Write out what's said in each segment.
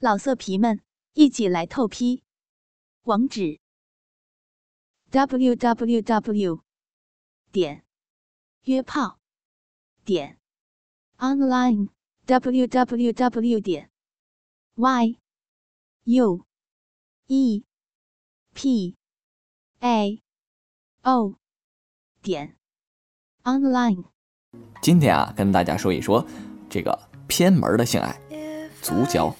老色皮们，一起来透批！网址：w w w 点约炮点 online w w w 点 y u e p a o 点 online。今天啊，跟大家说一说这个偏门的性爱——足交。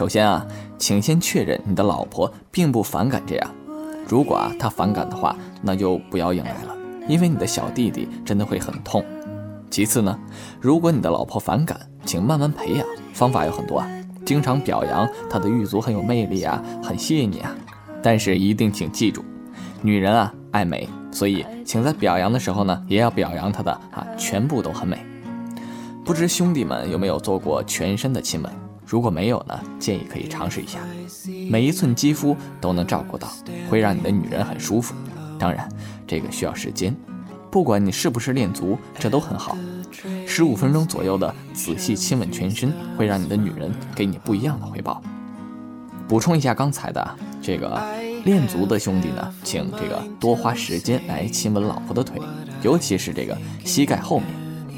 首先啊，请先确认你的老婆并不反感这样。如果啊她反感的话，那就不要硬来了，因为你的小弟弟真的会很痛。其次呢，如果你的老婆反感，请慢慢培养，方法有很多啊，经常表扬她的玉足很有魅力啊，很吸引你啊。但是一定请记住，女人啊爱美，所以请在表扬的时候呢，也要表扬她的啊全部都很美。不知兄弟们有没有做过全身的亲吻？如果没有呢，建议可以尝试一下，每一寸肌肤都能照顾到，会让你的女人很舒服。当然，这个需要时间，不管你是不是练足，这都很好。十五分钟左右的仔细亲吻全身，会让你的女人给你不一样的回报。补充一下刚才的这个练足的兄弟呢，请这个多花时间来亲吻老婆的腿，尤其是这个膝盖后面，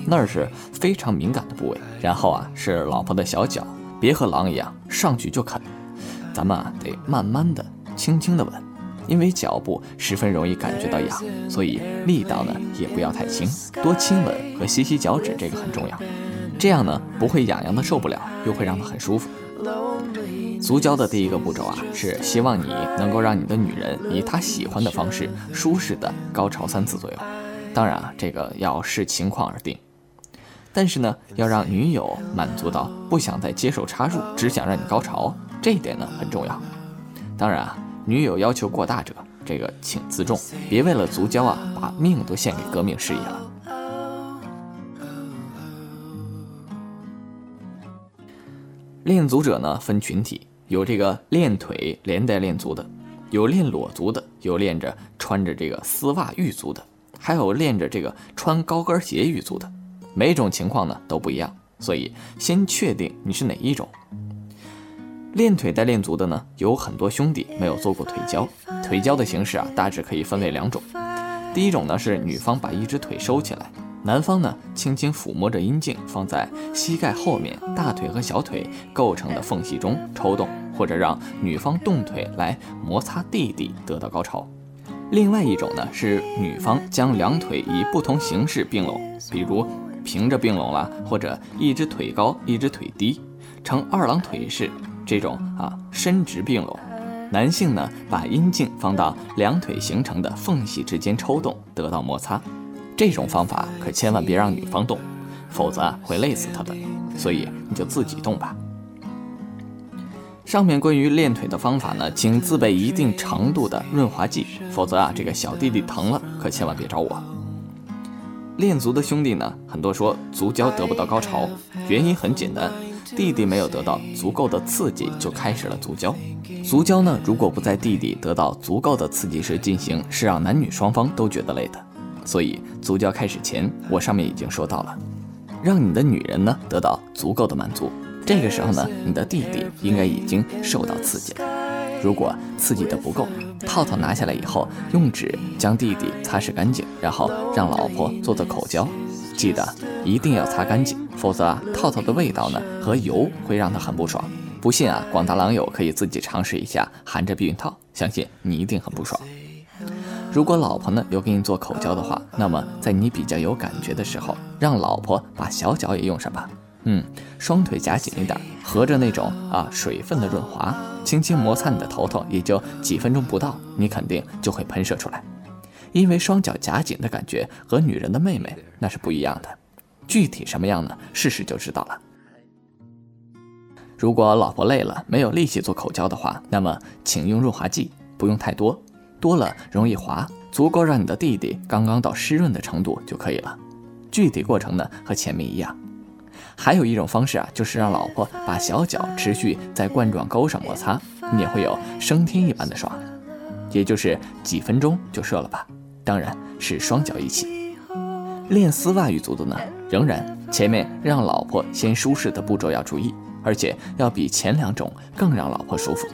那儿是非常敏感的部位。然后啊，是老婆的小脚。别和狼一样上去就啃，咱们啊得慢慢的、轻轻的吻，因为脚部十分容易感觉到痒，所以力道呢也不要太轻，多亲吻和吸吸脚趾，这个很重要。这样呢不会痒痒的受不了，又会让她很舒服。足交的第一个步骤啊是希望你能够让你的女人以她喜欢的方式舒适的高潮三次左右，当然啊这个要视情况而定。但是呢，要让女友满足到不想再接受插入，只想让你高潮，这一点呢很重要。当然啊，女友要求过大者，这个请自重，别为了足交啊把命都献给革命事业了。练足者呢分群体，有这个练腿连带练足的，有练裸足的，有练着穿着这个丝袜玉足的，还有练着这个穿高跟鞋玉足的。每种情况呢都不一样，所以先确定你是哪一种。练腿带练足的呢，有很多兄弟没有做过腿交。腿交的形式啊，大致可以分为两种。第一种呢是女方把一只腿收起来，男方呢轻轻抚摸着阴茎，放在膝盖后面大腿和小腿构成的缝隙中抽动，或者让女方动腿来摩擦弟弟得到高潮。另外一种呢是女方将两腿以不同形式并拢，比如。平着并拢了，或者一只腿高，一只腿低，呈二郎腿式这种啊伸直并拢。男性呢，把阴茎放到两腿形成的缝隙之间抽动，得到摩擦。这种方法可千万别让女方动，否则会累死她的。所以你就自己动吧。上面关于练腿的方法呢，请自备一定程度的润滑剂，否则啊这个小弟弟疼了，可千万别找我。练足的兄弟呢，很多说足交得不到高潮，原因很简单，弟弟没有得到足够的刺激就开始了足交。足交呢，如果不在弟弟得到足够的刺激时进行，是让男女双方都觉得累的。所以足交开始前，我上面已经说到了，让你的女人呢得到足够的满足，这个时候呢，你的弟弟应该已经受到刺激了。如果刺激的不够，套套拿下来以后，用纸将弟弟擦拭干净，然后让老婆做做口交，记得一定要擦干净，否则啊，套套的味道呢和油会让他很不爽。不信啊，广大狼友可以自己尝试一下含着避孕套，相信你一定很不爽。如果老婆呢有给你做口交的话，那么在你比较有感觉的时候，让老婆把小脚也用上吧。嗯，双腿夹紧一点，合着那种啊水分的润滑，轻轻摩擦你的头头，也就几分钟不到，你肯定就会喷射出来。因为双脚夹紧的感觉和女人的妹妹那是不一样的，具体什么样呢？试试就知道了。如果老婆累了没有力气做口交的话，那么请用润滑剂，不用太多，多了容易滑，足够让你的弟弟刚刚到湿润的程度就可以了。具体过程呢和前面一样。还有一种方式啊，就是让老婆把小脚持续在冠状沟上摩擦，你也会有升天一般的爽，也就是几分钟就射了吧。当然是双脚一起。练丝袜语族的呢，仍然前面让老婆先舒适的步骤要注意，而且要比前两种更让老婆舒服。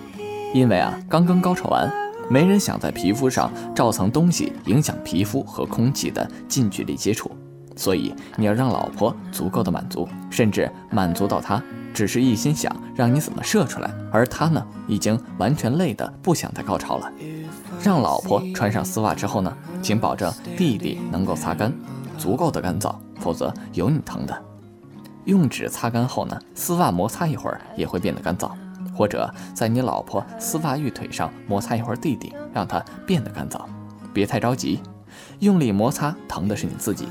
因为啊，刚刚高潮完，没人想在皮肤上罩层东西，影响皮肤和空气的近距离接触。所以你要让老婆足够的满足，甚至满足到她只是一心想让你怎么射出来，而她呢，已经完全累得不想再高潮了。让老婆穿上丝袜之后呢，请保证弟弟能够擦干，足够的干燥，否则有你疼的。用纸擦干后呢，丝袜摩擦一会儿也会变得干燥，或者在你老婆丝袜玉腿上摩擦一会儿弟弟，让它变得干燥。别太着急，用力摩擦疼的是你自己。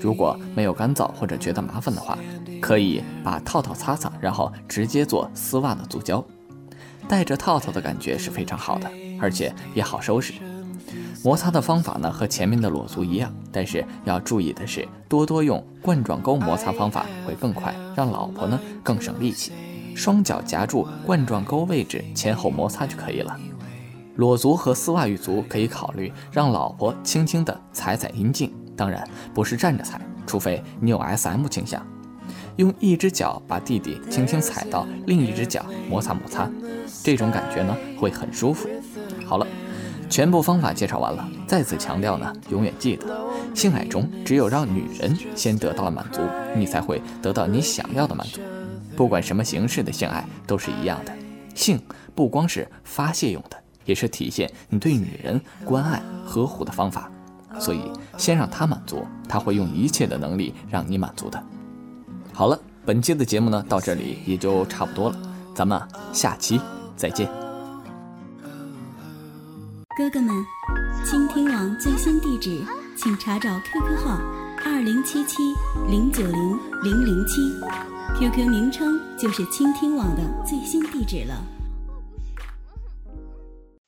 如果没有干燥或者觉得麻烦的话，可以把套套擦擦，然后直接做丝袜的足胶。带着套套的感觉是非常好的，而且也好收拾。摩擦的方法呢和前面的裸足一样，但是要注意的是，多多用冠状沟摩擦方法会更快，让老婆呢更省力气。双脚夹住冠状沟位置，前后摩擦就可以了。裸足和丝袜玉足可以考虑让老婆轻轻地踩踩阴茎，当然不是站着踩，除非你有 SM 倾向。用一只脚把弟弟轻轻踩到另一只脚摩擦摩擦，这种感觉呢会很舒服。好了，全部方法介绍完了。再次强调呢，永远记得，性爱中只有让女人先得到了满足，你才会得到你想要的满足。不管什么形式的性爱都是一样的，性不光是发泄用的，也是体现你对女人关爱呵护的方法。所以先让她满足，她会用一切的能力让你满足的。好了，本期的节目呢到这里也就差不多了，咱们下期再见。哥哥们，倾听网最新地址，请查找 QQ 号二零七七零九零零零七，QQ 名称就是倾听网的最新地址了。